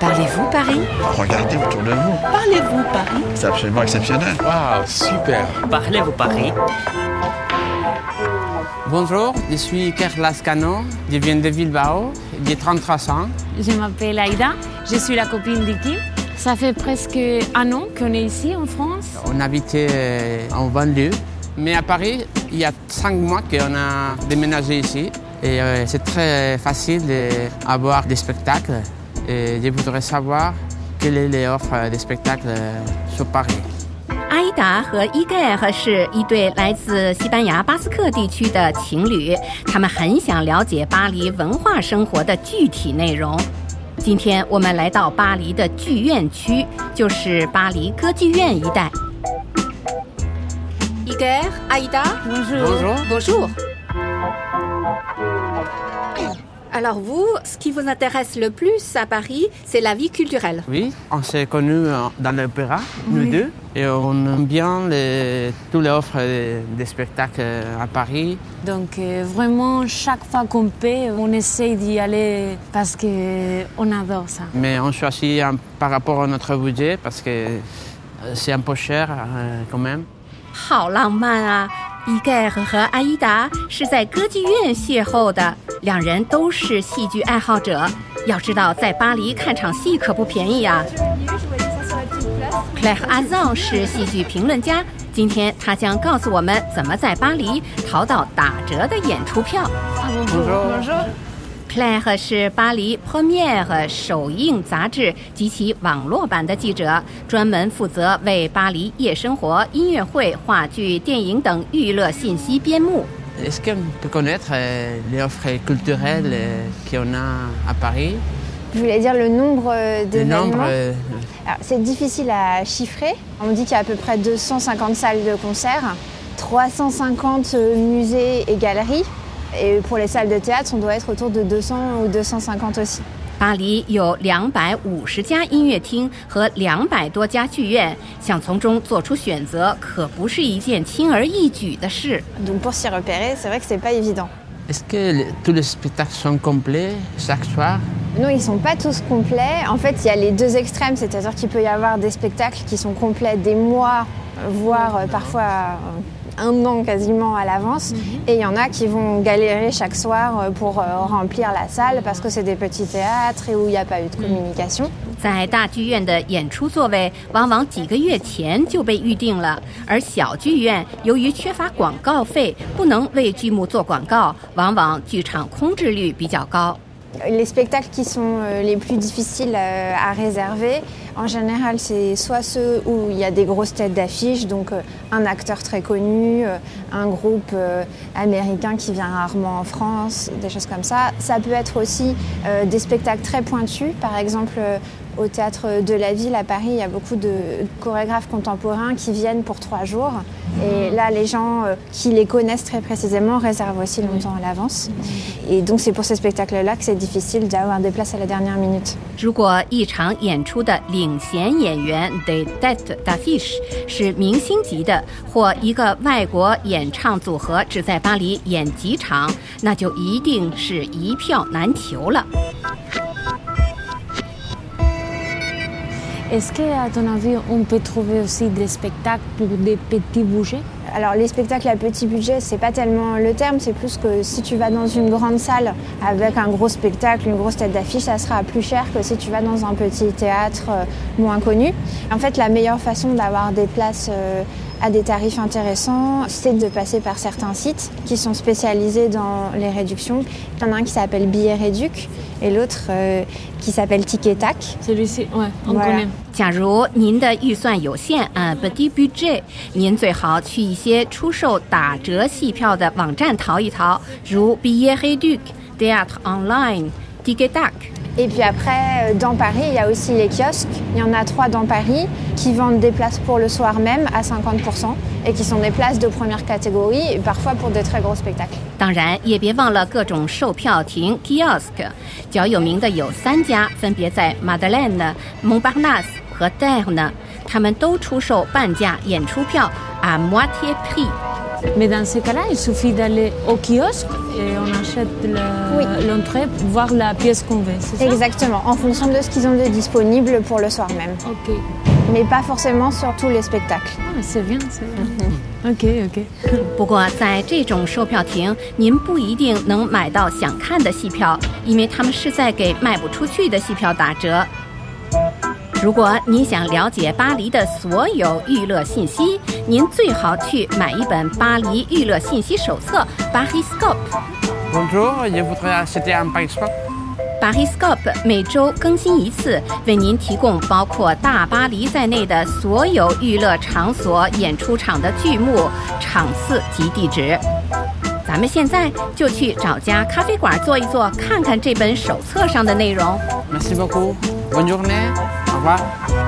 Parlez-vous Paris Regardez autour de vous. Parlez-vous Paris C'est absolument exceptionnel. Waouh, super Parlez-vous Paris Bonjour, je suis Kerlas Cano, je viens de Bilbao, j'ai 33 ans. Je m'appelle Aïda, je suis la copine d'Iki. Ça fait presque un an qu'on est ici en France. On habitait euh, en banlieue, mais à Paris, il y a cinq mois qu'on a déménagé ici. Et euh, c'est très facile d'avoir des spectacles. Et je voudrais savoir quelle est l'offre des spectacles euh, sur Paris. 阿依达和伊盖尔是一对来自西班牙巴斯克地区的情侣，他们很想了解巴黎文化生活的具体内容。今天我们来到巴黎的剧院区，就是巴黎歌剧院一带。伊盖尔，阿依达 Bonjour. ，Bonjour。Alors vous, ce qui vous intéresse le plus à Paris, c'est la vie culturelle. Oui, on s'est connus euh, dans l'opéra, nous deux, et on aime bien les, toutes les offres des, des spectacles à Paris. Donc euh, vraiment, chaque fois qu'on peut, on essaye d'y aller parce qu'on adore ça. Mais on choisit un- par rapport à notre budget parce que euh, c'est un peu cher euh, quand même. 好浪漫啊！ 伊盖尔和阿依达是在歌剧院邂逅的，两人都是戏剧爱好者。要知道，在巴黎看场戏可不便宜啊。Claire a z a n 是戏剧评论家，今天他将告诉我们怎么在巴黎淘到打折的演出票。Claire 是巴黎 Premiere 首映杂志及其网络版的记者，专门负责为巴黎夜生活、音乐会、话剧、电影等娱乐信息编目。 Est-ce qu'on peut connaître euh, les offres culturelles euh, qu'on a à Paris Je voulais dire le nombre euh, Le d'événements. nombre euh, Alors, C'est difficile à chiffrer. On dit qu'il y a à peu près 250 salles de concert, 350 musées et galeries. Et pour les salles de théâtre, on doit être autour de 200 ou 250 aussi. 巴黎有两百五十家音乐厅和两百多家剧院，想从中做出选择，可不是一件轻而易举的事。 Donc pour s'y repérer, c'est vrai que c'est pas évident. Est-ce que les- tous les spectacles sont complets chaque soir Non, ils sont pas tous complets. En fait, il y a les deux extrêmes, c'est-à-dire qu'il peut y avoir des spectacles qui sont complets des mois, voire euh, parfois euh, un an quasiment à l'avance. Et il y en a qui vont galérer chaque soir euh, pour euh, remplir la salle parce que c'est des petits théâtres et où il n'y a pas eu de communication. 在大剧院的演出座位往往几个月前就被预定了，而小剧院由于缺乏广告费，不能为剧目做广告，往往剧场空置率比较高。 Les spectacles qui sont euh, les plus difficiles euh, à réserver, en général, c'est soit ceux où il y a des grosses têtes d'affiche, donc euh, un acteur très connu, un groupe américain qui vient rarement en France, des choses comme ça. Ça peut être aussi des spectacles très pointus, par exemple euh, au théâtre de la ville à Paris, il y a beaucoup de chorégraphes contemporains qui viennent pour trois jours. Et là, les gens euh, qui les connaissent très précisément réservent aussi longtemps à l'avance. Et donc, c'est pour ces spectacles-là que c'est difficile d'avoir des places à la dernière minute. 如果一场演出的领衔演员 de tête d'affiche 是明星级的，或一个外国演唱组合只在巴黎演几场，那就一定是一票难求了。 Est-ce qu'à ton avis, on peut trouver aussi des spectacles pour des petits budgets? Alors, les spectacles à petit budget, c'est pas tellement le terme, c'est plus que si tu vas dans une grande salle avec un gros spectacle, une grosse tête d'affiche, ça sera plus cher que si tu vas dans un petit théâtre euh, moins connu. En fait, la meilleure façon d'avoir des places euh, à des tarifs intéressants, c'est de passer par certains sites qui sont spécialisés dans les réductions. Il y en a un qui s'appelle Billet Réduc et l'autre euh, qui s'appelle Ticket Tac. Celui-ci, ouais, on Voilà. connaît. 假如您的预算有限，呃，petit budget，您最好去一些出售打折戏票的网站淘一淘，如 Billet Réduc、Théâtre Online、Ticketak。 Et puis après, euh, dans Paris, il y a aussi les kiosques. Il y en a trois dans Paris qui vendent des places pour le soir même à 50% et qui sont des places de première catégorie et parfois pour des très gros spectacles. 当然，也别忘了各种售票亭 kiosk，较有名的有三家，分别在 Madeleine、Montparnasse 和 Terne，他们都出售半价演出票 à moitié prix。 Mais dans ces cas-là, il suffit d'aller au kiosque et on achète le- Oui. l'entrée pour voir la pièce qu'on veut, c'est ça Exactement, en fonction de ce qu'ils ont de disponible pour le soir même. Ok. Mais pas forcément sur tous les spectacles. Ah, c'est bien, c'est bien. Ok, ok. 不过，在这种售票亭，您不一定能买到想看的戏票，因为他们是在给卖不出去的戏票打折。 如果您想了解巴黎的所有娱乐信息，您最好去买一本巴黎娱乐信息手册 （Pariscope）。Bonjour, je voudrais acheter un Pariscope. Pariscope 每周更新一次，为您提供包括大巴黎在内的所有娱乐场所演出场的剧目、场次及地址。咱们现在就去找家咖啡馆坐一坐，看看这本手册上的内容。Merci beaucoup. Bonne journée. Và